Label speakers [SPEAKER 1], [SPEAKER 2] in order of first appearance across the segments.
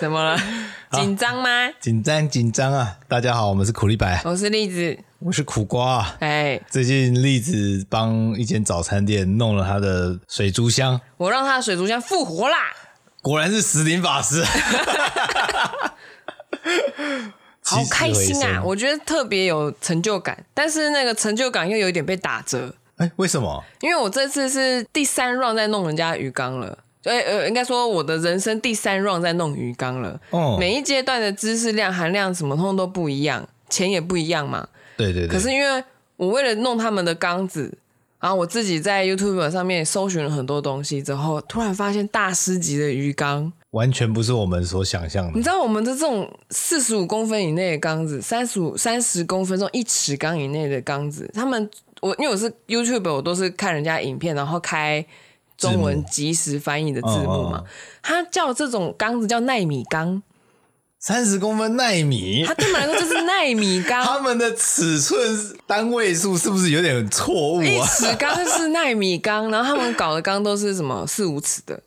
[SPEAKER 1] 怎么了？紧张吗？
[SPEAKER 2] 紧张紧张啊！大家好，我们是苦力白，
[SPEAKER 1] 我是栗子，
[SPEAKER 2] 我是苦瓜。
[SPEAKER 1] 哎，
[SPEAKER 2] 最近栗子帮一间早餐店弄了他的水族箱，
[SPEAKER 1] 我让他的水族箱复活啦！
[SPEAKER 2] 果然是石灵法师，
[SPEAKER 1] 好开心啊！我觉得特别有成就感，但是那个成就感又有一点被打折。
[SPEAKER 2] 哎，为什么？
[SPEAKER 1] 因为我这次是第三 round 在弄人家鱼缸了。呃呃，应该说我的人生第三 round 在弄鱼缸了。哦，每一阶段的知识量、含量什么通通都不一样，钱也不一样嘛。
[SPEAKER 2] 对对对。
[SPEAKER 1] 可是因为我为了弄他们的缸子，然后我自己在 YouTube 上面搜寻了很多东西之后，突然发现大师级的鱼缸
[SPEAKER 2] 完全不是我们所想象的。
[SPEAKER 1] 你知道我们的这种四十五公分以内的缸子，三十五三十公分这种一尺缸以内的缸子，他们我因为我是 YouTube，我都是看人家影片，然后开。中文即时翻译的字幕嘛，它叫这种缸子叫奈米缸，
[SPEAKER 2] 三十公分奈米，
[SPEAKER 1] 它对我来说就是奈米缸。
[SPEAKER 2] 他们的尺寸单位数是不是有点错误啊？
[SPEAKER 1] 一尺缸是奈米缸，然后他们搞的缸都是什么四五尺的，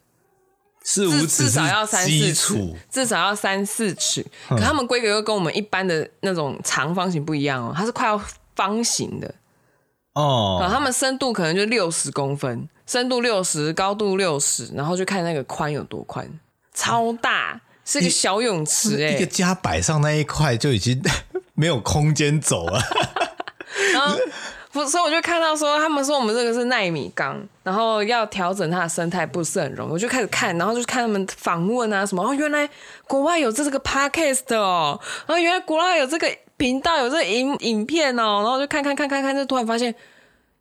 [SPEAKER 2] 四五尺
[SPEAKER 1] 至少要三四尺，至少要三四尺。可他们规格又跟我们一般的那种长方形不一样哦，它是快要方形的哦。他们深度可能就六十公分。深度六十，高度六十，然后就看那个宽有多宽，超大，嗯、是一个小泳池哎、欸，
[SPEAKER 2] 一个家摆上那一块就已经没有空间走了。
[SPEAKER 1] 然后，所以我就看到说，他们说我们这个是奈米缸，然后要调整它的生态不是很容易。我就开始看，然后就看他们访问啊什么，哦，原来国外有这个 podcast 哦，然后原来国外有这个频道，有这个影影片哦，然后就看看看看看，就突然发现。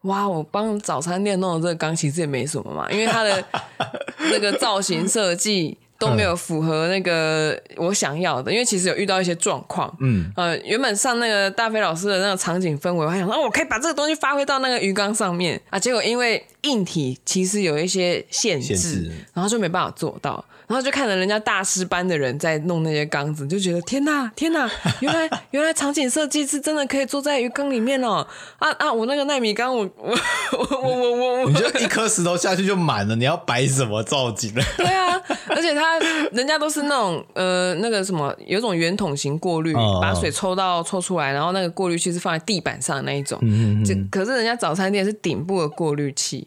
[SPEAKER 1] 哇！我帮早餐店弄的这个缸其实也没什么嘛，因为它的 那个造型设计都没有符合那个我想要的。因为其实有遇到一些状况，嗯，呃，原本上那个大飞老师的那个场景氛围，我还想说，哦，我可以把这个东西发挥到那个鱼缸上面啊。结果因为硬体其实有一些限制，限制，然后就没办法做到。然后就看着人家大师班的人在弄那些缸子，就觉得天哪，天哪！原来原来场景设计是真的可以坐在鱼缸里面哦！啊啊！我那个奈米缸，我我我我我我，
[SPEAKER 2] 你就一颗石头下去就满了，你要摆什么造景呢？
[SPEAKER 1] 对啊，而且他人家都是那种呃那个什么，有一种圆筒型过滤，哦、把水抽到抽出来，然后那个过滤器是放在地板上的那一种。嗯嗯嗯。可是人家早餐店是顶部的过滤器，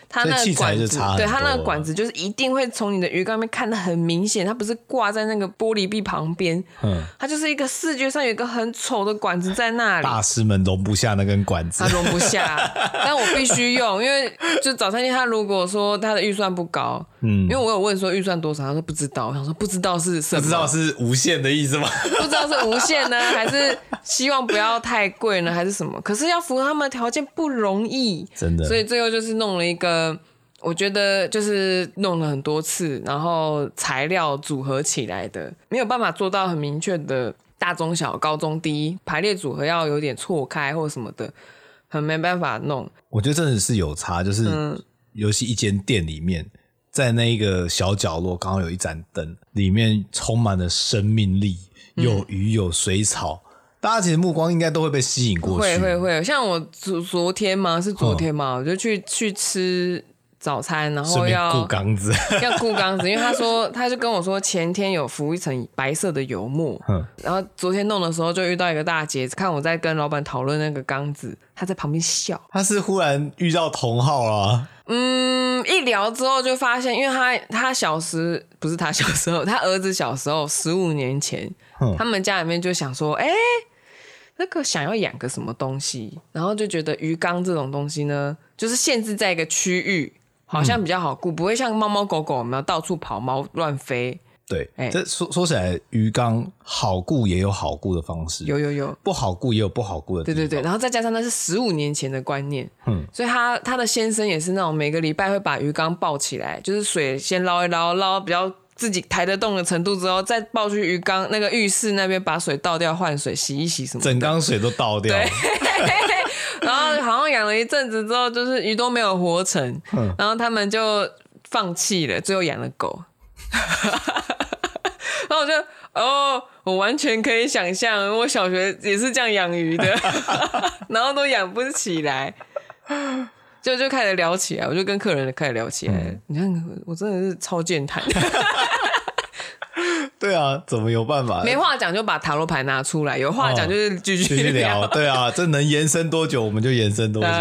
[SPEAKER 1] 它那个管子，对它那个管子就是一定会从你的鱼缸里面看得很。很明显，它不是挂在那个玻璃壁旁边，嗯，它就是一个视觉上有一个很丑的管子在那里。
[SPEAKER 2] 大师们容不下那根管子，
[SPEAKER 1] 它容不下，但我必须用，因为就早餐店，他如果说他的预算不高，嗯，因为我有问说预算多少，他说不知道，我想说不知道是什么，
[SPEAKER 2] 不知道是无限的意思吗？
[SPEAKER 1] 不知道是无限呢，还是希望不要太贵呢，还是什么？可是要符合他们的条件不容易，
[SPEAKER 2] 真的，
[SPEAKER 1] 所以最后就是弄了一个。我觉得就是弄了很多次，然后材料组合起来的，没有办法做到很明确的大中小、高中低排列组合，要有点错开或什么的，很没办法弄。
[SPEAKER 2] 我觉得真的是有差，就是尤其一间店里面，在那一个小角落刚好有一盏灯，里面充满了生命力，有鱼有水草，大家其实目光应该都会被吸引过去。
[SPEAKER 1] 会会会，像我昨昨天嘛？是昨天嘛？我就去去吃。早餐，然后要
[SPEAKER 2] 顾缸子，
[SPEAKER 1] 要顾缸子，因为他说，他就跟我说，前天有浮一层白色的油墨，嗯，然后昨天弄的时候就遇到一个大姐，看我在跟老板讨论那个缸子，他在旁边笑。
[SPEAKER 2] 他是忽然遇到同号了，
[SPEAKER 1] 嗯，一聊之后就发现，因为他他小时不是他小时候，他儿子小时候十五年前，嗯，他们家里面就想说，哎，那个想要养个什么东西，然后就觉得鱼缸这种东西呢，就是限制在一个区域。好像比较好顾，不会像猫猫狗狗我们要到处跑、猫乱飞。
[SPEAKER 2] 对，哎、欸，这说说起来，鱼缸好顾也有好顾的方式，
[SPEAKER 1] 有有有，
[SPEAKER 2] 不好顾也有不好顾的。
[SPEAKER 1] 对对对，然后再加上那是十五年前的观念，嗯，所以他他的先生也是那种每个礼拜会把鱼缸抱起来，就是水先捞一捞，捞比较自己抬得动的程度之后，再抱去鱼缸那个浴室那边把水倒掉换水洗一洗什么，
[SPEAKER 2] 整缸水都倒掉。对
[SPEAKER 1] 然后好像养了一阵子之后，就是鱼都没有活成，嗯、然后他们就放弃了，最后养了狗。然后我就哦，我完全可以想象，我小学也是这样养鱼的，然后都养不起来，就就开始聊起来，我就跟客人开始聊起来。嗯、你看，我真的是超健谈。
[SPEAKER 2] 对啊，怎么有办法？
[SPEAKER 1] 没话讲就把塔罗牌拿出来，有话讲就是继续、哦、继续聊。
[SPEAKER 2] 对啊，这能延伸多久我们就延伸多久。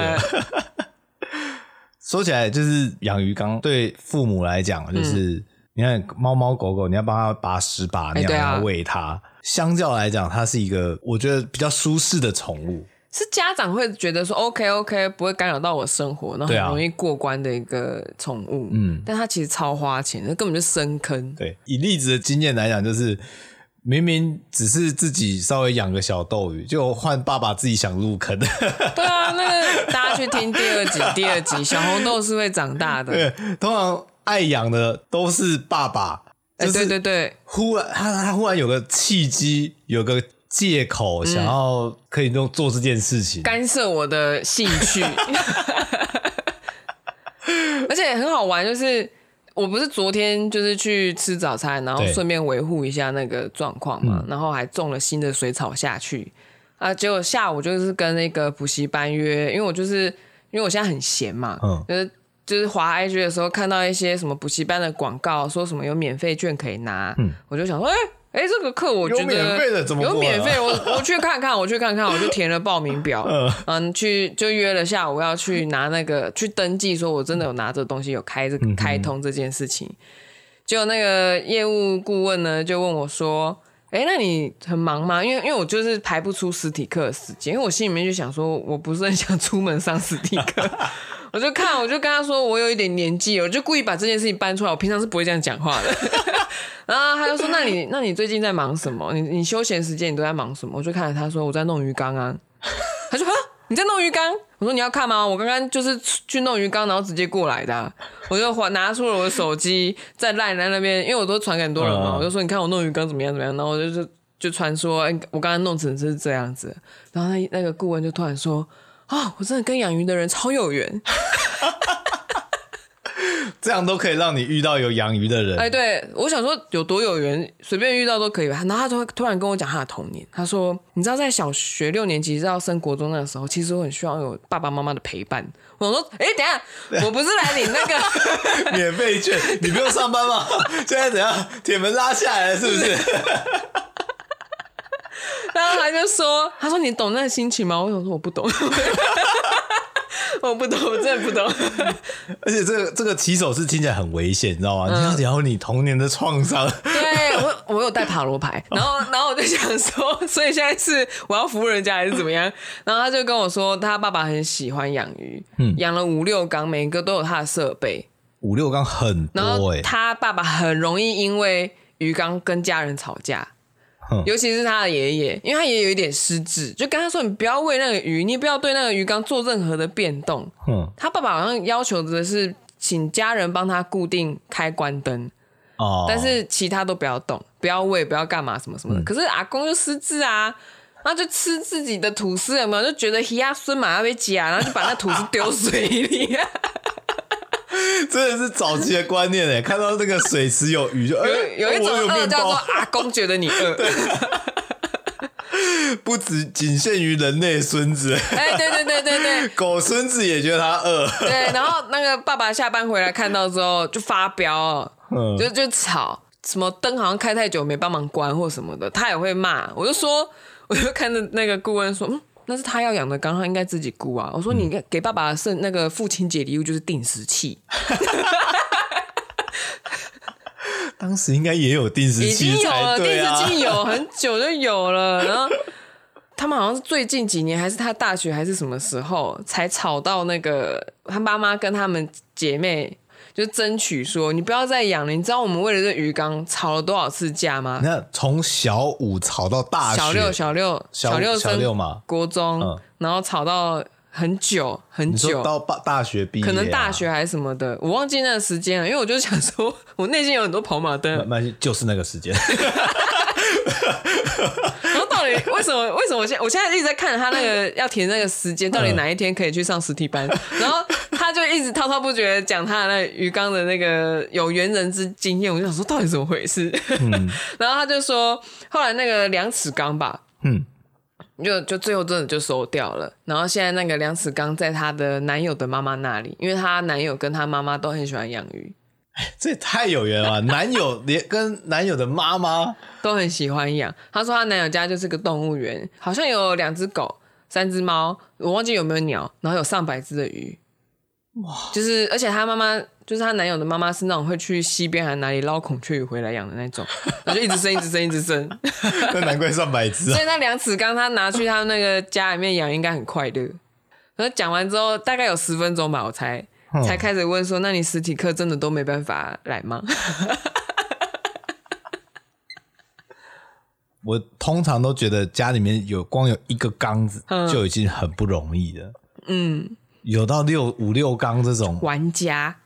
[SPEAKER 2] 说起来，就是养鱼缸对父母来讲，就是、嗯、你看猫猫狗狗，你要帮它拔屎拔尿，要喂它。相较来讲，它是一个我觉得比较舒适的宠物。
[SPEAKER 1] 是家长会觉得说 OK OK 不会干扰到我生活，然后很容易过关的一个宠物，嗯，但它其实超花钱，那根本就深坑。
[SPEAKER 2] 对，以例子的经验来讲，就是明明只是自己稍微养个小斗鱼，就换爸爸自己想入坑。
[SPEAKER 1] 对啊，那个大家去听第二集，第二集小红豆是会长大的。
[SPEAKER 2] 对，通常爱养的都是爸爸。
[SPEAKER 1] 哎、就是，对对对，
[SPEAKER 2] 忽然他他忽然有个契机，有个。借口想要可以弄做这件事情，
[SPEAKER 1] 干涉我的兴趣，而且很好玩。就是我不是昨天就是去吃早餐，然后顺便维护一下那个状况嘛，然后还种了新的水草下去啊。结果下午就是跟那个补习班约，因为我就是因为我现在很闲嘛，嗯，就是就是滑 IG 的时候看到一些什么补习班的广告，说什么有免费券可以拿，嗯，我就想说，哎。哎、欸，这个课我觉得有免费的，怎么有免费？我我去看看，我去看看，我就填了报名表，嗯，嗯，去就约了下午要去拿那个去登记，说我真的有拿这东西，有开这个开通这件事情。结果那个业务顾问呢，就问我说：“哎、欸，那你很忙吗？因为因为我就是排不出实体课的时间，因为我心里面就想说，我不是很想出门上实体课。”我就看，我就跟他说，我有一点年纪，我就故意把这件事情搬出来。我平常是不会这样讲话的。然后他就说：“那你，那你最近在忙什么？你你休闲时间你都在忙什么？”我就看着他说：“我在弄鱼缸啊。”他说：“哈，你在弄鱼缸？”我说：“你要看吗？我刚刚就是去弄鱼缸，然后直接过来的啊。”我就拿出了我的手机，在赖在那边，因为我都传给很多人嘛。我就说：“你看我弄鱼缸怎么样怎么样？”然后我就就传说：“哎，我刚刚弄成是这样子。”然后那那个顾问就突然说。啊、哦！我真的跟养鱼的人超有缘，
[SPEAKER 2] 这样都可以让你遇到有养鱼的人。
[SPEAKER 1] 哎，对，我想说有多有缘，随便遇到都可以吧。然后他突突然跟我讲他的童年，他说：“你知道，在小学六年级要升国中那个时候，其实我很需要有爸爸妈妈的陪伴。”我说：“哎，等一下，我不是来领那个
[SPEAKER 2] 免费券，你不用上班吗？现在怎样？铁门拉下来了，是不是？”
[SPEAKER 1] 然后他就说：“他说你懂那个心情吗？”我想说：“我不懂，我不懂，我真的不懂。”
[SPEAKER 2] 而且这个这个起手是听起来很危险，你知道吗？嗯、你要聊你童年的创伤。
[SPEAKER 1] 对，我 我有带塔罗牌，然后然后我就想说，所以现在是我要服务人家还是怎么样？然后他就跟我说，他爸爸很喜欢养鱼，嗯，养了五六缸，每个都有他的设备，
[SPEAKER 2] 五六缸很多、欸。然后
[SPEAKER 1] 他爸爸很容易因为鱼缸跟家人吵架。尤其是他的爷爷，因为他爷爷有一点失智，就跟他说：“你不要喂那个鱼，你不要对那个鱼缸做任何的变动。”他爸爸好像要求的是请家人帮他固定开关灯，哦，但是其他都不要动，不要喂，不要干嘛什么什么的。嗯、可是阿公就失智啊，然后就吃自己的吐司，有没有？就觉得黑鸭孙马要被夹，然后就把那吐司丢水里。
[SPEAKER 2] 真的是早期的观念哎，看到那个水池有鱼就有
[SPEAKER 1] 有一种饿叫做阿公觉得你饿，
[SPEAKER 2] 不止仅限于人类孙子，
[SPEAKER 1] 哎，对对对对对，
[SPEAKER 2] 狗孙子也觉得他饿，
[SPEAKER 1] 对，然后那个爸爸下班回来看到之后就发飙，嗯，就就吵，什么灯好像开太久没帮忙关或什么的，他也会骂，我就说，我就看着那个顾问说，嗯。那是他要养的，刚刚应该自己顾啊。我说你给爸爸送那个父亲节礼物就是定时器，
[SPEAKER 2] 当时应该也有定时器，已经有了，定时器
[SPEAKER 1] 有很久就有了。然后他们好像是最近几年，还是他大学还是什么时候才吵到那个他妈妈跟他们姐妹。就争取说，你不要再养了。你知道我们为了这鱼缸吵了多少次架吗？
[SPEAKER 2] 那从小五吵到大学，
[SPEAKER 1] 小六、小六、小六、小六嘛，国中、嗯，然后吵到很久很久，
[SPEAKER 2] 到大大学毕业、啊，
[SPEAKER 1] 可能大学还是什么的，我忘记那个时间了。因为我就想说，我内心有很多跑马灯，
[SPEAKER 2] 就是那个时间。
[SPEAKER 1] 然后到底为什么？为什么我现我现在一直在看他那个要填那个时间，到底哪一天可以去上实体班？然后他就一直滔滔不绝讲他的那鱼缸的那个有缘人之经验。我就想说，到底怎么回事？嗯、然后他就说，后来那个两尺缸吧，嗯，就就最后真的就收掉了。然后现在那个两尺缸在她的男友的妈妈那里，因为她男友跟她妈妈都很喜欢养鱼。
[SPEAKER 2] 这也太有缘了！男友连跟男友的妈妈
[SPEAKER 1] 都很喜欢养。她说她男友家就是个动物园，好像有两只狗、三只猫，我忘记有没有鸟，然后有上百只的鱼。哇！就是而且她妈妈，就是她男友的妈妈是那种会去溪边还哪里捞孔雀鱼回来养的那种，我就一直生，一直生，一直生。
[SPEAKER 2] 那难怪上百只啊。
[SPEAKER 1] 所以那两尺缸她拿去她那个家里面养，应该很快乐。然后讲完之后，大概有十分钟吧，我才。才开始问说，那你实体课真的都没办法来吗？
[SPEAKER 2] 我通常都觉得家里面有光有一个缸子就已经很不容易了。嗯，有到六五六缸这种。
[SPEAKER 1] 玩家，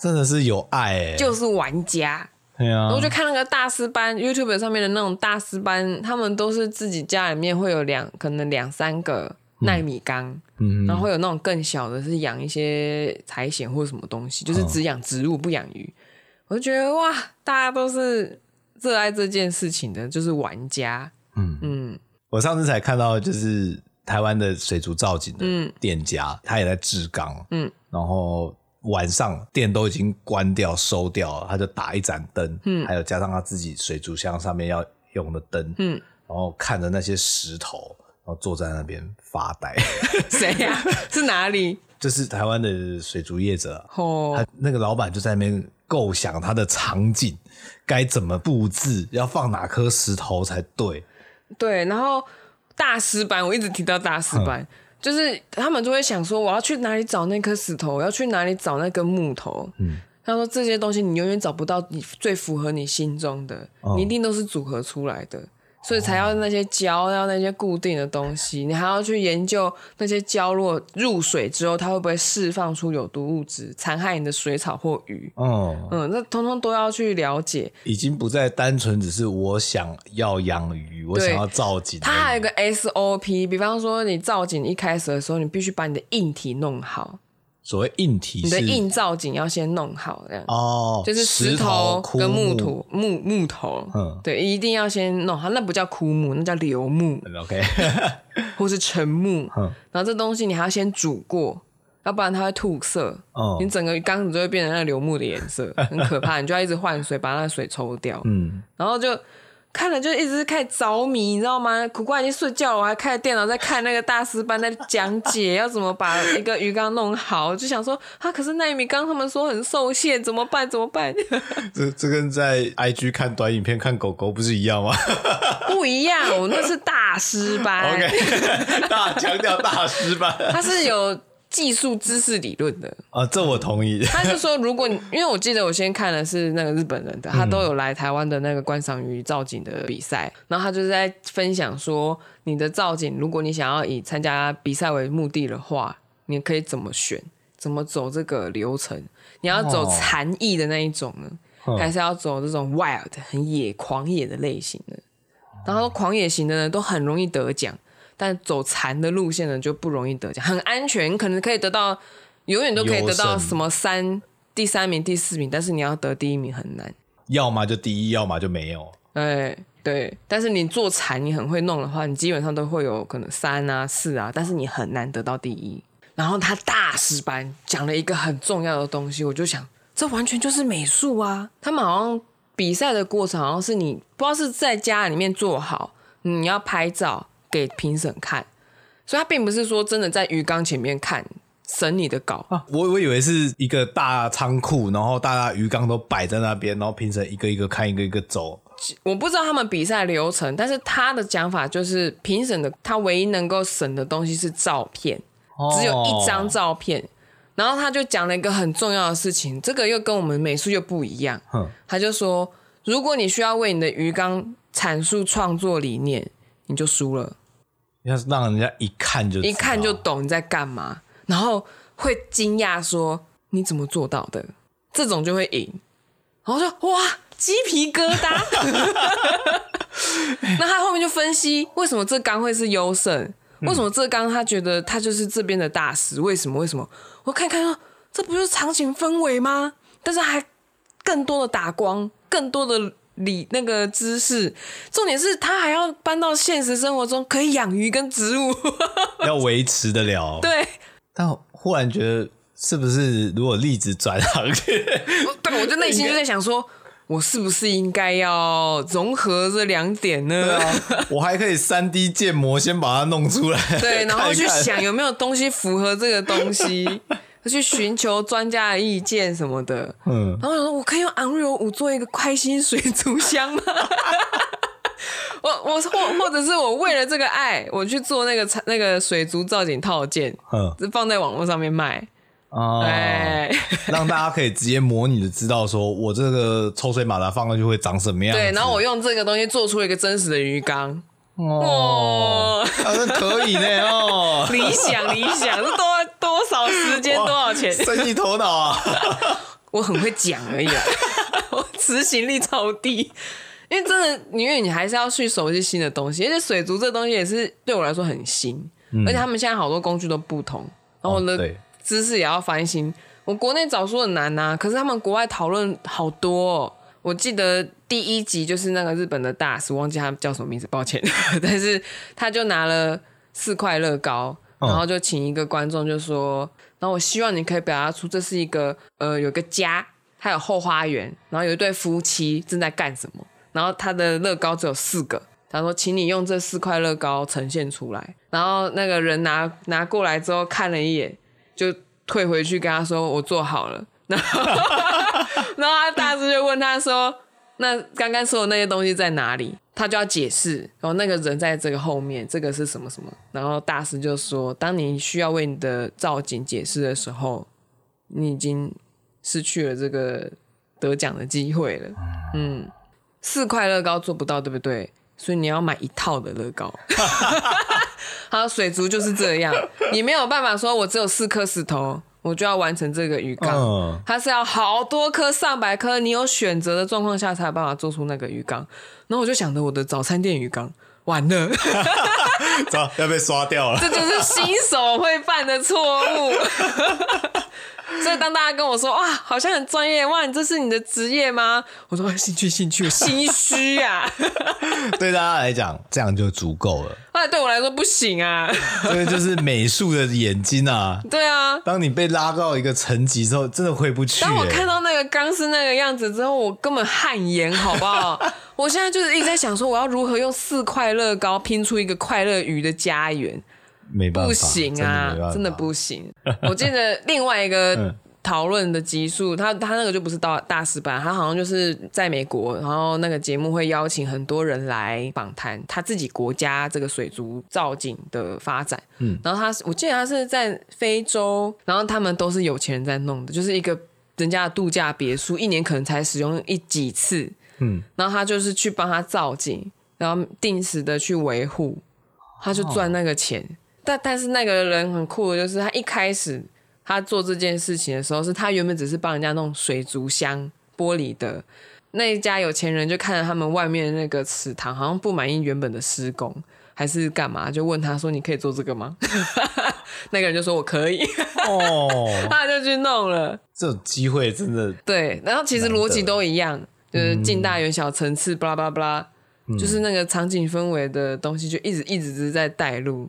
[SPEAKER 2] 真的是有爱哎、欸，
[SPEAKER 1] 就是玩家。对啊，我就看那个大师班 YouTube 上面的那种大师班，他们都是自己家里面会有两可能两三个。纳米缸，嗯，然后会有那种更小的，是养一些苔藓或者什么东西，就是只养植物不养鱼。我就觉得哇，大家都是热爱这件事情的，就是玩家。嗯。嗯，
[SPEAKER 2] 我上次才看到，就是台湾的水族造景的店家，嗯、他也在制缸，嗯，然后晚上店都已经关掉收掉了，他就打一盏灯，嗯，还有加上他自己水族箱上面要用的灯，嗯，然后看着那些石头。然后坐在那边发呆，
[SPEAKER 1] 谁呀、啊？是哪里？
[SPEAKER 2] 就是台湾的水族业者哦。Oh. 他那个老板就在那边构想他的场景该怎么布置，要放哪颗石头才对。对，
[SPEAKER 1] 然后大师班，我一直提到大师班，嗯、就是他们就会想说，我要去哪里找那颗石头？我要去哪里找那根木头？嗯，他说这些东西你永远找不到你最符合你心中的，嗯、你一定都是组合出来的。所以才要那些胶，要那些固定的东西，你还要去研究那些胶落入水之后，它会不会释放出有毒物质，残害你的水草或鱼？哦，嗯，那通通都要去了解。
[SPEAKER 2] 已经不再单纯只是我想要养鱼，我想要造景。
[SPEAKER 1] 它还有一个 SOP，比方说你造景一开始的时候，你必须把你的硬体弄好。
[SPEAKER 2] 所谓硬体，
[SPEAKER 1] 你的硬造景要先弄好，这样。哦，就是石头跟木土木木头，嗯，对，一定要先弄好，那不叫枯木，那叫流木
[SPEAKER 2] ，OK，
[SPEAKER 1] 或是沉木，嗯，然后这东西你还要先煮过，要不然它会吐色，哦，你整个缸子就会变成那个流木的颜色，很可怕，你就要一直换水，把那个水抽掉，嗯，然后就。看了就一直开始着迷，你知道吗？苦瓜已经睡觉了，我还开着电脑在看那个大师班在讲解要怎么把一个鱼缸弄好，就想说啊，可是奈米缸他们说很受限，怎么办？怎么办？
[SPEAKER 2] 这这跟在 IG 看短影片看狗狗不是一样吗？
[SPEAKER 1] 不一样，我那是大师班。
[SPEAKER 2] OK，大强调大师班，
[SPEAKER 1] 他是有。技术知识理论的
[SPEAKER 2] 啊，这我同意。
[SPEAKER 1] 他就说，如果你因为我记得我先看的是那个日本人的，他都有来台湾的那个观赏鱼造景的比赛，然后他就是在分享说，你的造景，如果你想要以参加比赛为目的的话，你可以怎么选，怎么走这个流程？你要走禅意的那一种呢，还是要走这种 wild 很野狂野的类型的？然后狂野型的呢，都很容易得奖。但走残的路线呢，就不容易得奖，很安全，可能可以得到，永远都可以得到什么三第三名、第四名，但是你要得第一名很难。
[SPEAKER 2] 要么就第一，要么就没有。
[SPEAKER 1] 对对，但是你做残，你很会弄的话，你基本上都会有可能三啊、四啊，但是你很难得到第一。然后他大师班讲了一个很重要的东西，我就想，这完全就是美术啊！他们好像比赛的过程，好像是你不知道是在家里面做好，你要拍照。给评审看，所以他并不是说真的在鱼缸前面看审你的稿啊。
[SPEAKER 2] 我我以为是一个大仓库，然后大家鱼缸都摆在那边，然后评审一个一个看，一个一个走。
[SPEAKER 1] 我不知道他们比赛流程，但是他的讲法就是评审的他唯一能够审的东西是照片，只有一张照片。哦、然后他就讲了一个很重要的事情，这个又跟我们美术又不一样。哼他就说，如果你需要为你的鱼缸阐述创作理念，你就输了。
[SPEAKER 2] 要是让人家一看就
[SPEAKER 1] 一看就懂你在干嘛，然后会惊讶说你怎么做到的，这种就会赢。然后说哇，鸡皮疙瘩。那他后面就分析为什么这缸会是优胜，为什么这缸他觉得他就是这边的大师，为什么？为什么？我看看说这不就是场景氛围吗？但是还更多的打光，更多的。理那个知识，重点是他还要搬到现实生活中，可以养鱼跟植物，
[SPEAKER 2] 要维持得了。
[SPEAKER 1] 对，
[SPEAKER 2] 但忽然觉得是不是如果粒子转行？
[SPEAKER 1] 对，我就内心就在想说，我是不是应该要融合这两点呢？
[SPEAKER 2] 啊、我还可以三 D 建模，先把它弄出来。
[SPEAKER 1] 对，然后去想有没有东西符合这个东西，去寻求专家的意见什么的。嗯，然后说，我可以用 Unreal 5做一个开心水族箱吗？我我或或者是我为了这个爱，我去做那个那个水族造景套件，嗯，就放在网络上面卖。哦，对，
[SPEAKER 2] 让大家可以直接模拟的知道，说我这个抽水马达放上去会长什么样。
[SPEAKER 1] 对，然后我用这个东西做出了一个真实的鱼缸。
[SPEAKER 2] 哦，好像可以呢哦。
[SPEAKER 1] 理想理想，这多时间多少钱？
[SPEAKER 2] 生意头脑啊！
[SPEAKER 1] 我很会讲而已啊，我执行力超低。因为真的，因为你还是要去熟悉新的东西，而且水族这东西也是对我来说很新，嗯、而且他们现在好多工具都不同，然后我的知识也要翻新。哦、我国内找书很难呐、啊，可是他们国外讨论好多、哦。我记得第一集就是那个日本的大师，忘记他叫什么名字，抱歉。但是他就拿了四块乐高，然后就请一个观众就说，然后我希望你可以表达出这是一个呃有个家，他有后花园，然后有一对夫妻正在干什么。然后他的乐高只有四个，他说：“请你用这四块乐高呈现出来。”然后那个人拿拿过来之后看了一眼，就退回去跟他说：“我做好了。”然后，然后他大师就问他说：“那刚刚说的那些东西在哪里？”他就要解释。然后那个人在这个后面，这个是什么什么？然后大师就说：“当你需要为你的造景解释的时候，你已经失去了这个得奖的机会了。”嗯。四块乐高做不到，对不对？所以你要买一套的乐高。好，水族就是这样，你没有办法说，我只有四颗石头，我就要完成这个鱼缸。嗯、它是要好多颗、上百颗，你有选择的状况下才有办法做出那个鱼缸。然后我就想着我的早餐店鱼缸，完了，
[SPEAKER 2] 要被刷掉了。
[SPEAKER 1] 这就是新手会犯的错误。所以当大家跟我说哇，好像很专业哇，你这是你的职业吗？我说兴趣兴趣，心虚呀。
[SPEAKER 2] 对大家来讲，这样就足够了。
[SPEAKER 1] 哎对我来说不行啊。
[SPEAKER 2] 这个就是美术的眼睛啊。
[SPEAKER 1] 对啊。
[SPEAKER 2] 当你被拉到一个层级之后，真的回不去。
[SPEAKER 1] 当我看到那个钢丝那个样子之后，我根本汗颜，好不好？我现在就是一直在想说，我要如何用四块乐高拼出一个快乐鱼的家园。
[SPEAKER 2] 没办法，
[SPEAKER 1] 不行啊，真的，不行。我记得另外一个讨论的集数，他他那个就不是大大师班，他好像就是在美国，然后那个节目会邀请很多人来访谈他自己国家这个水族造景的发展。嗯，然后他我记得他是在非洲，然后他们都是有钱人在弄的，就是一个人家的度假别墅，一年可能才使用一几次。嗯，然后他就是去帮他造景，然后定时的去维护，他就赚那个钱。哦但但是那个人很酷的，就是他一开始他做这件事情的时候，是他原本只是帮人家弄水族箱玻璃的。那一家有钱人就看着他们外面那个池塘，好像不满意原本的施工，还是干嘛，就问他说：“你可以做这个吗？” 那个人就说：“我可以。”哦，他就去弄了。
[SPEAKER 2] 这种机会真的
[SPEAKER 1] 对，然后其实逻辑都一样，就是近大远小层次，巴拉巴拉巴拉，就是那个场景氛围的东西，就一直一直是在带入。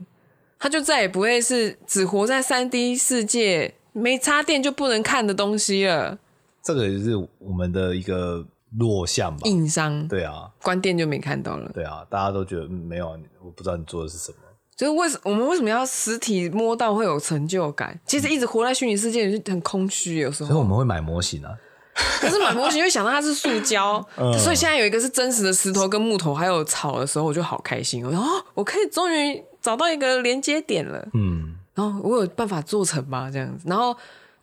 [SPEAKER 1] 他就再也不会是只活在三 D 世界，没插电就不能看的东西了。
[SPEAKER 2] 这个也是我们的一个弱项吧？
[SPEAKER 1] 硬伤。
[SPEAKER 2] 对啊，
[SPEAKER 1] 关电就没看到了。
[SPEAKER 2] 对啊，大家都觉得没有，我不知道你做的是什么。
[SPEAKER 1] 就是为什我们为什么要实体摸到会有成就感？其实一直活在虚拟世界就很空虚，有时候。
[SPEAKER 2] 所以我们会买模型啊。
[SPEAKER 1] 可是买模型会想到它是塑胶，嗯、所以现在有一个是真实的石头跟木头还有草的时候，我就好开心。我说哦，我可以终于。找到一个连接点了，嗯，然后我有办法做成吗？这样子，然后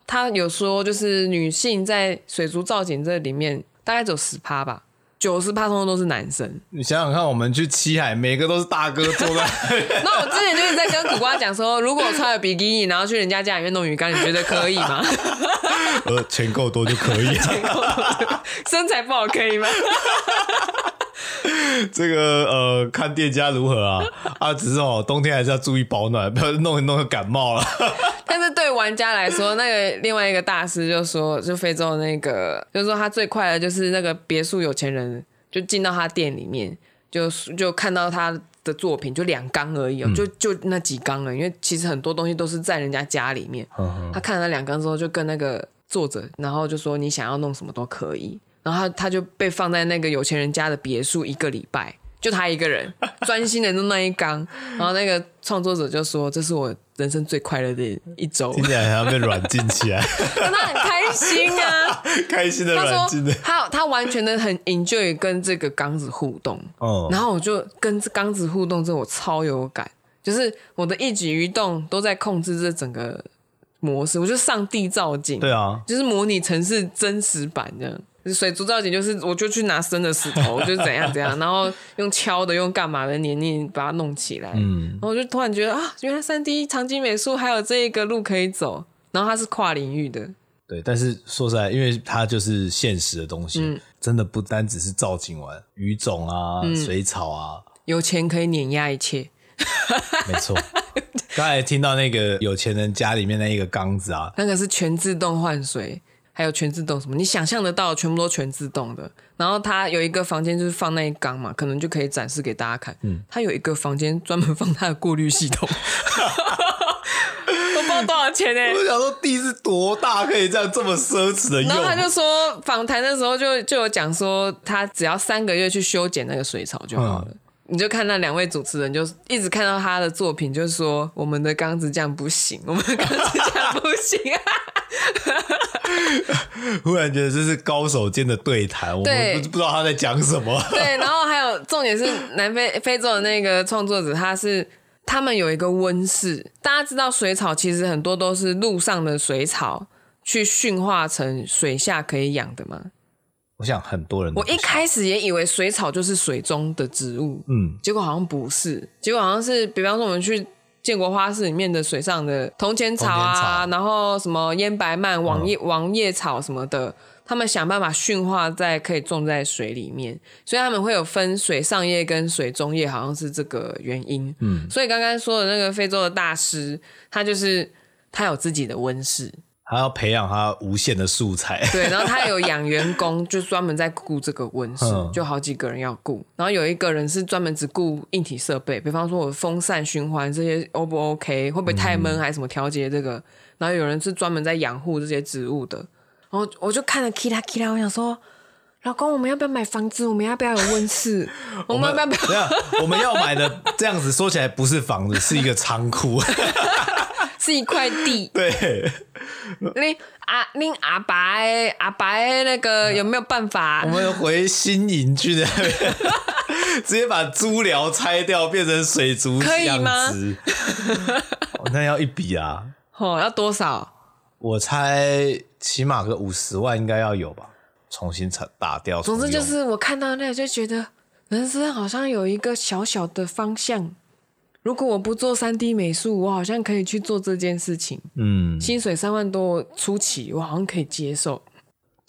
[SPEAKER 1] 他有说，就是女性在水族造景这里面大概只有十趴吧，九十趴通通都是男生。
[SPEAKER 2] 你想想看，我们去七海，每个都是大哥坐在。
[SPEAKER 1] 那我之前就是在跟苦瓜讲说，如果我穿了比基尼，然后去人家家里面弄鱼缸，你觉得可以吗？
[SPEAKER 2] 呃，钱够多就可以啊。钱够多，
[SPEAKER 1] 身材不好可以吗？
[SPEAKER 2] 这个呃，看店家如何啊啊，只是哦，冬天还是要注意保暖，不要弄一弄就感冒了。
[SPEAKER 1] 但是对玩家来说，那个另外一个大师就说，就非洲那个，就是说他最快的就是那个别墅有钱人就进到他店里面，就就看到他的作品，就两缸而已哦，嗯、就就那几缸了。因为其实很多东西都是在人家家里面。嗯嗯他看了那两缸之后，就跟那个作者，然后就说你想要弄什么都可以。然后他他就被放在那个有钱人家的别墅一个礼拜。就他一个人专心的弄那一缸，然后那个创作者就说：“这是我人生最快乐的一周。”
[SPEAKER 2] 听起来好像被软禁起来，
[SPEAKER 1] 但 他很开心啊，
[SPEAKER 2] 开心的软禁的。
[SPEAKER 1] 他他完全的很 enjoy 跟这个缸子互动。哦，然后我就跟缸子互动之后，我超有感，就是我的一举一动都在控制这整个模式。我就上帝造景，
[SPEAKER 2] 对啊，
[SPEAKER 1] 就是模拟城市真实版这样。水族造景就是，我就去拿生的石头，就是怎样怎样，然后用敲的，用干嘛的，黏黏把它弄起来。嗯，然后我就突然觉得啊，原来三 D 场景美术还有这一个路可以走，然后它是跨领域的。
[SPEAKER 2] 对，但是说实在，因为它就是现实的东西，嗯、真的不单只是造景玩，鱼种啊，嗯、水草啊，
[SPEAKER 1] 有钱可以碾压一切。
[SPEAKER 2] 没错，刚才听到那个有钱人家里面那一个缸子啊，
[SPEAKER 1] 那个是全自动换水。还有全自动什么，你想象得到，全部都全自动的。然后他有一个房间就是放那一缸嘛，可能就可以展示给大家看。嗯，他有一个房间专门放他的 过滤系统，我不知道多少钱呢、欸。
[SPEAKER 2] 我想说地是多大，可以这样这么奢侈的用。
[SPEAKER 1] 然后他就说，访谈的时候就就有讲说，他只要三个月去修剪那个水草就好了。嗯、你就看那两位主持人就一直看到他的作品，就是说我们的缸子酱不行，我们的缸子酱不行啊。
[SPEAKER 2] 忽然觉得这是高手间的对谈，我们不不知道他在讲什么。
[SPEAKER 1] 对，然后还有重点是南非非洲的那个创作者，他是他们有一个温室。大家知道水草其实很多都是陆上的水草去驯化成水下可以养的吗？
[SPEAKER 2] 我想很多人，
[SPEAKER 1] 我一开始也以为水草就是水中的植物，嗯，结果好像不是，结果好像是，比方说我们去。建国花市里面的水上的铜钱草啊，然后什么烟白蔓、网叶网叶草什么的，他们想办法驯化在可以种在水里面，所以他们会有分水上叶跟水中叶，好像是这个原因。嗯，所以刚刚说的那个非洲的大师，他就是他有自己的温室。
[SPEAKER 2] 他要培养他无限的素材，
[SPEAKER 1] 对，然后他有 养员工，就专门在顾这个温室，嗯、就好几个人要顾。然后有一个人是专门只顾硬体设备，比方说我风扇循环这些 O 不 OK，会不会太闷，还是什么调节这个。嗯、然后有人是专门在养护这些植物的。然后我就看了 Kita Kita，我想说，老公，我们要不要买房子？我们要不要有温室？我们要不要？
[SPEAKER 2] 我们要买的这样子说起来不是房子，是一个仓库。
[SPEAKER 1] 是一块地。
[SPEAKER 2] 对，
[SPEAKER 1] 你阿你阿爸阿爸那个有没有办法？
[SPEAKER 2] 我们回新营去的，直接把猪寮拆掉，变成水族可以吗？那要一笔啊！
[SPEAKER 1] 哦，要多少？
[SPEAKER 2] 我猜起码个五十万应该要有吧，重新打打掉。
[SPEAKER 1] 总之就是我看到那个就觉得人生好像有一个小小的方向。如果我不做三 D 美术，我好像可以去做这件事情。嗯，薪水三万多初期，我好像可以接受，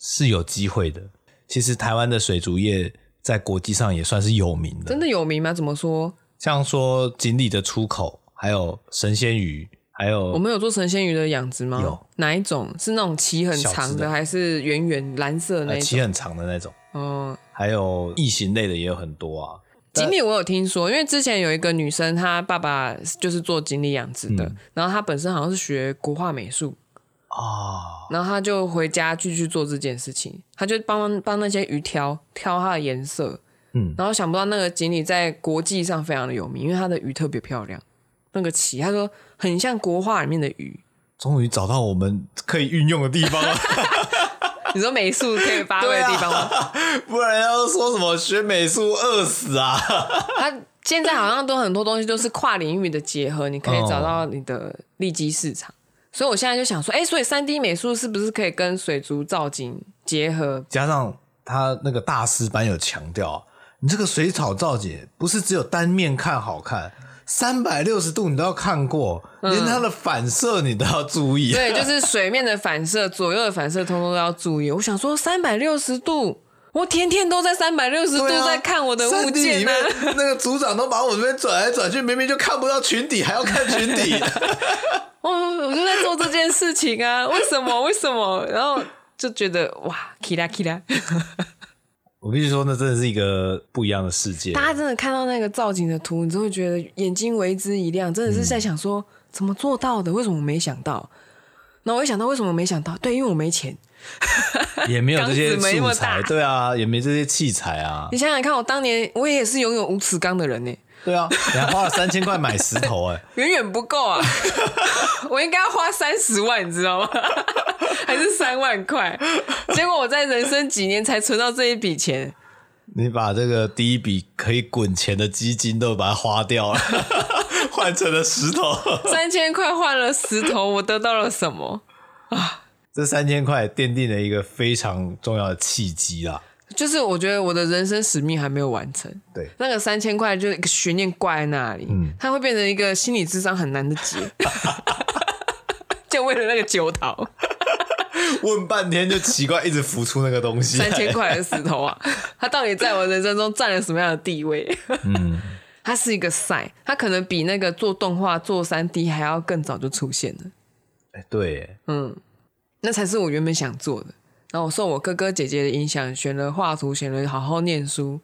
[SPEAKER 2] 是有机会的。其实台湾的水族业在国际上也算是有名的。
[SPEAKER 1] 真的有名吗？怎么说？
[SPEAKER 2] 像说锦鲤的出口，还有神仙鱼，还有
[SPEAKER 1] 我们有做神仙鱼的养殖吗？
[SPEAKER 2] 有。
[SPEAKER 1] 哪一种？是那种鳍很长的，还是圆圆蓝色的那种？
[SPEAKER 2] 鳍很长的那种。嗯，还有异形类的也有很多啊。
[SPEAKER 1] 锦鲤我有听说，因为之前有一个女生，她爸爸就是做锦鲤养殖的，嗯、然后她本身好像是学国画美术哦，然后她就回家继续做这件事情，她就帮帮那些鱼挑挑它的颜色，嗯，然后想不到那个锦鲤在国际上非常的有名，因为它的鱼特别漂亮，那个鳍，她说很像国画里面的鱼，
[SPEAKER 2] 终于找到我们可以运用的地方了。
[SPEAKER 1] 你说美术可以发挥的地方吗？
[SPEAKER 2] 啊、不然要说什么学美术饿死啊？
[SPEAKER 1] 他现在好像都很多东西都是跨领域的结合，你可以找到你的利基市场。哦、所以我现在就想说，哎、欸，所以三 D 美术是不是可以跟水族造景结合？加
[SPEAKER 2] 上他那个大师班有强调，你这个水草造景不是只有单面看好看。三百六十度你都要看过，连它的反射你都要注意。
[SPEAKER 1] 嗯、对，就是水面的反射，左右的反射，通通都要注意。我想说，三百六十度，我天天都在三百六十度在看我的物件呢、啊。
[SPEAKER 2] 那个组长都把我这边转来转去，明明就看不到群底，还要看群底。
[SPEAKER 1] 我我就在做这件事情啊，为什么？为什么？然后就觉得哇，起来起来。
[SPEAKER 2] 我必须说，那真的是一个不一样的世界。
[SPEAKER 1] 大家真的看到那个造景的图，你就会觉得眼睛为之一亮，真的是在想说、嗯、怎么做到的？为什么我没想到？那我一想到为什么没想到？对，因为我没钱，
[SPEAKER 2] 也没有这些 素材，对啊，也没这些器材啊。
[SPEAKER 1] 你想想看，我当年我也是拥有无齿钢的人呢。
[SPEAKER 2] 对啊，你还花了三千块买石头，哎，
[SPEAKER 1] 远远不够啊！我应该要花三十万，你知道吗？还是三万块？结果我在人生几年才存到这一笔钱。
[SPEAKER 2] 你把这个第一笔可以滚钱的基金都把它花掉了，换成了石头。
[SPEAKER 1] 三千块换了石头，我得到了什么啊？
[SPEAKER 2] 这三千块奠定了一个非常重要的契机啊！
[SPEAKER 1] 就是我觉得我的人生使命还没有完成。
[SPEAKER 2] 对，
[SPEAKER 1] 那个三千块就是一个悬念挂在那里，嗯，它会变成一个心理智商很难的结，就为了那个九桃，
[SPEAKER 2] 问半天就奇怪，一直浮出那个东西。
[SPEAKER 1] 三千块的石头啊，它到底在我人生中占了什么样的地位？嗯，它是一个赛，它可能比那个做动画、做三 D 还要更早就出现了。
[SPEAKER 2] 哎，对，
[SPEAKER 1] 嗯，那才是我原本想做的。然后我受我哥哥姐姐的影响，选了画图，选了好好念书，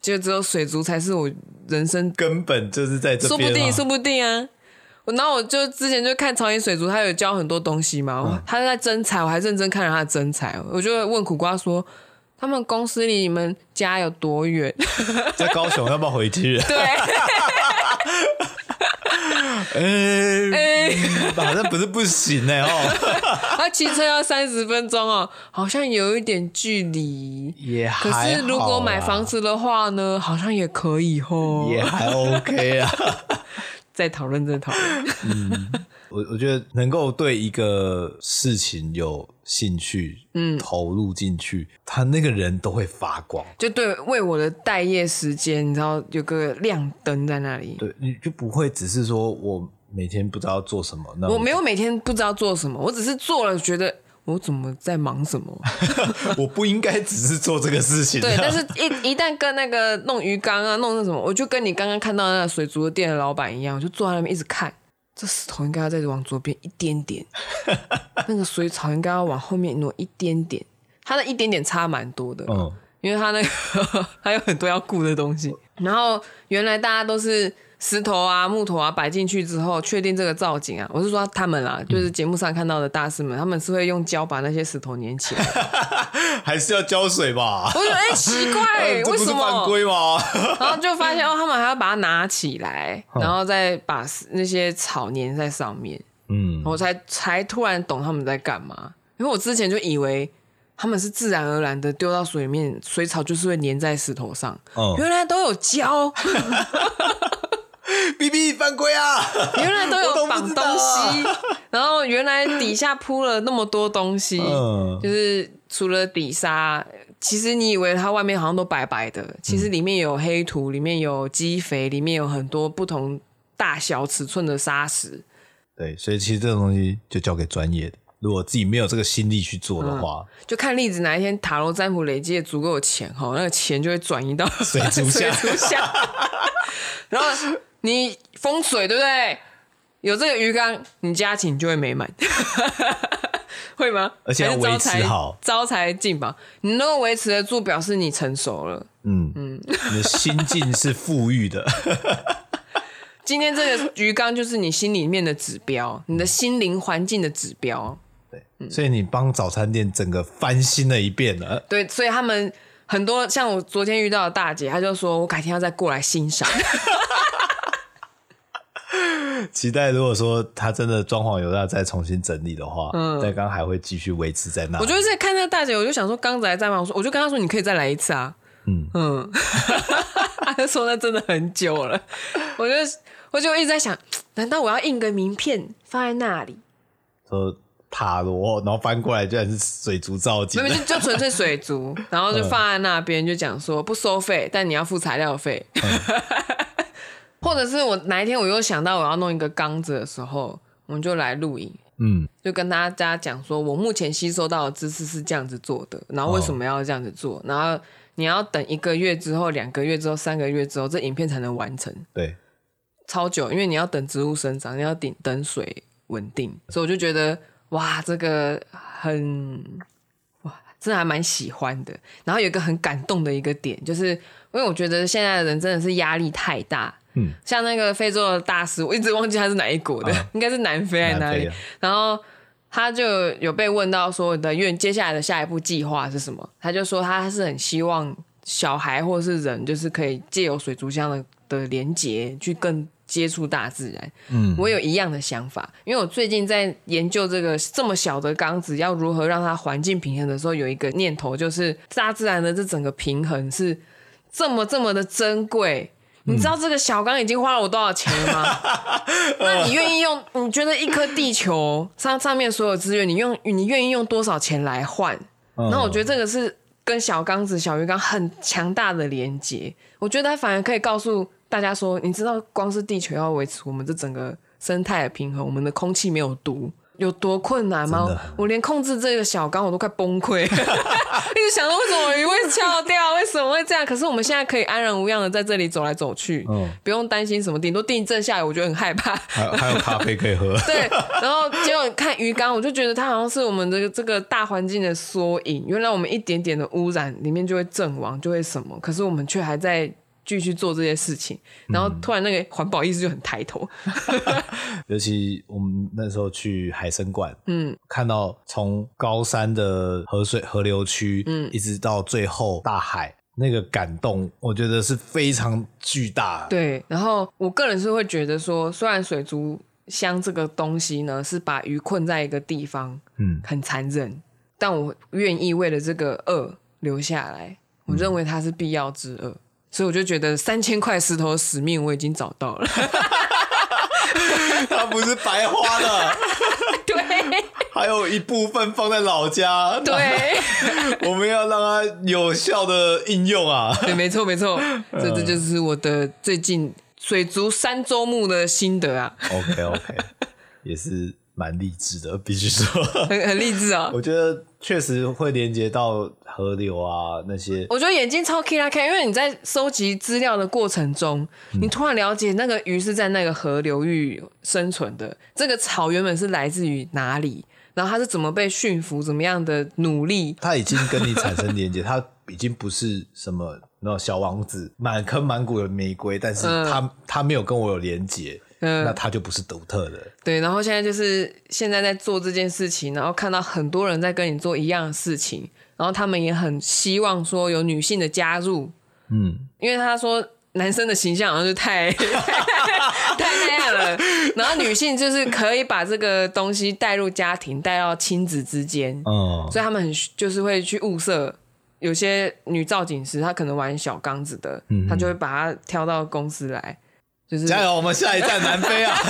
[SPEAKER 1] 就只有水族才是我人生
[SPEAKER 2] 根本就是在这边。说
[SPEAKER 1] 不定，说不定啊！然后我就之前就看潮野水族，他有教很多东西嘛，嗯、他在征才，我还认真看了他的征才，我就问苦瓜说：“他们公司离你们家有多远？”
[SPEAKER 2] 在高雄，要不要回去？
[SPEAKER 1] 对。
[SPEAKER 2] 哎、欸欸，好像不是不行呢哦。
[SPEAKER 1] 他骑车要三十分钟哦，好像有一点距离。
[SPEAKER 2] 也还。
[SPEAKER 1] 可是如果买房子的话呢，好像也可以哦。
[SPEAKER 2] 也还 OK 啊。
[SPEAKER 1] 再讨论，再讨论。
[SPEAKER 2] 嗯。我我觉得能够对一个事情有兴趣，嗯，投入进去，他那个人都会发光。
[SPEAKER 1] 就对，为我的待业时间，你知道有个亮灯在那里。
[SPEAKER 2] 对，你就不会只是说我每天不知道做什么。那
[SPEAKER 1] 我没有每天不知道做什么，我只是做了，觉得我怎么在忙什么？
[SPEAKER 2] 我不应该只是做这个事情。
[SPEAKER 1] 对，但是一一旦跟那个弄鱼缸啊，弄那什么，我就跟你刚刚看到那个水族的店的老板一样，我就坐在那边一直看。这石头应该要再往左边一点点，那个水草应该要往后面挪一点点，它的一点点差蛮多的，嗯，因为他那个 还有很多要顾的东西。然后原来大家都是。石头啊，木头啊，摆进去之后，确定这个造景啊。我是说他们啊，就是节目上看到的大师们，他们是会用胶把那些石头粘起来，
[SPEAKER 2] 还是要浇水吧？
[SPEAKER 1] 我觉得哎，奇怪，为什么？这不是犯规
[SPEAKER 2] 吗？
[SPEAKER 1] 然后就发现哦，他们还要把它拿起来，然后再把那些草粘在上面。嗯，我才才突然懂他们在干嘛，因为我之前就以为他们是自然而然的丢到水里面，水草就是会粘在石头上。哦，原来都有胶。
[SPEAKER 2] B B 犯规啊！
[SPEAKER 1] 原来都有绑东西，啊、然后原来底下铺了那么多东西，嗯、就是除了底沙，其实你以为它外面好像都白白的，其实里面有黑土，里面有基肥，里面有很多不同大小尺寸的沙石。
[SPEAKER 2] 对，所以其实这种东西就交给专业的，如果自己没有这个心力去做的话，
[SPEAKER 1] 嗯、就看例子哪一天塔罗占卜累积的足够的钱哈，那个钱就会转移到
[SPEAKER 2] 水族 箱，
[SPEAKER 1] 然后。你风水对不对？有这个鱼缸，你家庭就会美满，会吗？
[SPEAKER 2] 而且要维持好，
[SPEAKER 1] 招财进宝，你能够维持得住，表示你成熟了。嗯嗯，
[SPEAKER 2] 你的心境是富裕的。
[SPEAKER 1] 今天这个鱼缸就是你心里面的指标，你的心灵环境的指标。
[SPEAKER 2] 对，所以你帮早餐店整个翻新了一遍了。
[SPEAKER 1] 对，所以他们很多像我昨天遇到的大姐，她就说我改天要再过来欣赏。
[SPEAKER 2] 期待，如果说他真的装潢有要再重新整理的话，嗯，但刚还会继续维持在那。
[SPEAKER 1] 我就是在看那大姐，我就想说刚子还在吗？我说，我就跟她说，你可以再来一次啊。嗯嗯，他就说那真的很久了。我就我就一直在想，难道我要印个名片放在那里？
[SPEAKER 2] 说塔罗，然后翻过来居然是水族造景，
[SPEAKER 1] 没有就纯粹水族，然后就放在那边，就讲说不收费，但你要付材料费。嗯。或者是我哪一天我又想到我要弄一个缸子的时候，我们就来录影，嗯，就跟大家讲说，我目前吸收到的知识是这样子做的，然后为什么要这样子做，哦、然后你要等一个月之后、两个月之后、三个月之后，这影片才能完成，
[SPEAKER 2] 对，
[SPEAKER 1] 超久，因为你要等植物生长，你要等等水稳定，所以我就觉得哇，这个很哇真的还蛮喜欢的。然后有一个很感动的一个点，就是因为我觉得现在的人真的是压力太大。嗯，像那个非洲的大师，我一直忘记他是哪一国的，啊、应该是南非还是哪里？然后他就有被问到说的愿接下来的下一步计划是什么？他就说他是很希望小孩或者是人，就是可以借由水族箱的的连接去更接触大自然。嗯，我有一样的想法，因为我最近在研究这个这么小的缸子要如何让它环境平衡的时候，有一个念头就是大自然的这整个平衡是这么这么的珍贵。你知道这个小缸已经花了我多少钱了吗？那你愿意用？你觉得一颗地球上上面所有资源，你用你愿意用多少钱来换？那我觉得这个是跟小缸子、小鱼缸很强大的连接。我觉得它反而可以告诉大家说，你知道，光是地球要维持我们这整个生态的平衡，我们的空气没有毒。有多困难吗？我连控制这个小缸我都快崩溃，一直想说为什么鱼会翘掉，为什么会这样？可是我们现在可以安然无恙的在这里走来走去，嗯、不用担心什么，顶多地震下来，我觉得很害怕。
[SPEAKER 2] 还还有咖啡可以喝。
[SPEAKER 1] 对，然后结果看鱼缸，我就觉得它好像是我们的这个大环境的缩影。原来我们一点点的污染里面就会阵亡，就会什么？可是我们却还在。继续做这些事情，然后突然那个环保意识就很抬头。
[SPEAKER 2] 嗯、尤其我们那时候去海生馆，嗯，看到从高山的河水河流区，嗯，一直到最后大海，那个感动，我觉得是非常巨大。
[SPEAKER 1] 对，然后我个人是会觉得说，虽然水族箱这个东西呢是把鱼困在一个地方，嗯，很残忍，但我愿意为了这个恶留下来，我认为它是必要之恶。所以我就觉得三千块石头的使命我已经找到了，
[SPEAKER 2] 它不是白花的，
[SPEAKER 1] 对，
[SPEAKER 2] 还有一部分放在老家，
[SPEAKER 1] 对，
[SPEAKER 2] 我们要让它有效的应用啊，
[SPEAKER 1] 对，没错没错，这这就是我的最近水族三周目的心得啊
[SPEAKER 2] ，OK OK，也是。蛮励志的，必须说。
[SPEAKER 1] 很很励志啊！
[SPEAKER 2] 我觉得确实会连接到河流啊那些。
[SPEAKER 1] 我觉得眼睛超 K 啦 K，因为你在收集资料的过程中，嗯、你突然了解那个鱼是在那个河流域生存的，这个草原本是来自于哪里，然后它是怎么被驯服，怎么样的努力，
[SPEAKER 2] 它已经跟你产生连接，它已经不是什么那小王子满坑满谷的玫瑰，但是它它、嗯、没有跟我有连接。嗯，那他就不是独特的。
[SPEAKER 1] 对，然后现在就是现在在做这件事情，然后看到很多人在跟你做一样的事情，然后他们也很希望说有女性的加入。嗯，因为他说男生的形象好像就太 太那样了，然后女性就是可以把这个东西带入家庭，带到亲子之间。哦，所以他们很就是会去物色有些女造景师，她可能玩小缸子的，她就会把它挑到公司来。就是
[SPEAKER 2] 加油，我们下一站南非啊！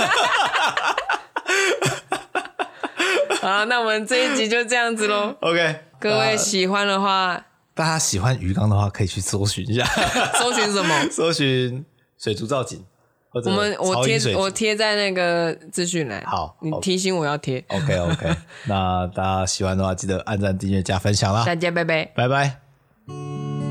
[SPEAKER 1] 好，那我们这一集就这样子喽。
[SPEAKER 2] OK，
[SPEAKER 1] 各位喜欢的话，呃，
[SPEAKER 2] 大家喜欢鱼缸的话，可以去搜寻一下。
[SPEAKER 1] 搜寻什么？
[SPEAKER 2] 搜寻水族造景。
[SPEAKER 1] 我们我贴我贴在那个资讯栏。
[SPEAKER 2] 好，
[SPEAKER 1] 你提醒我要贴。
[SPEAKER 2] OK OK，那大家喜欢的话，记得按赞、订阅、加分享啦。
[SPEAKER 1] 大家拜拜，
[SPEAKER 2] 拜拜。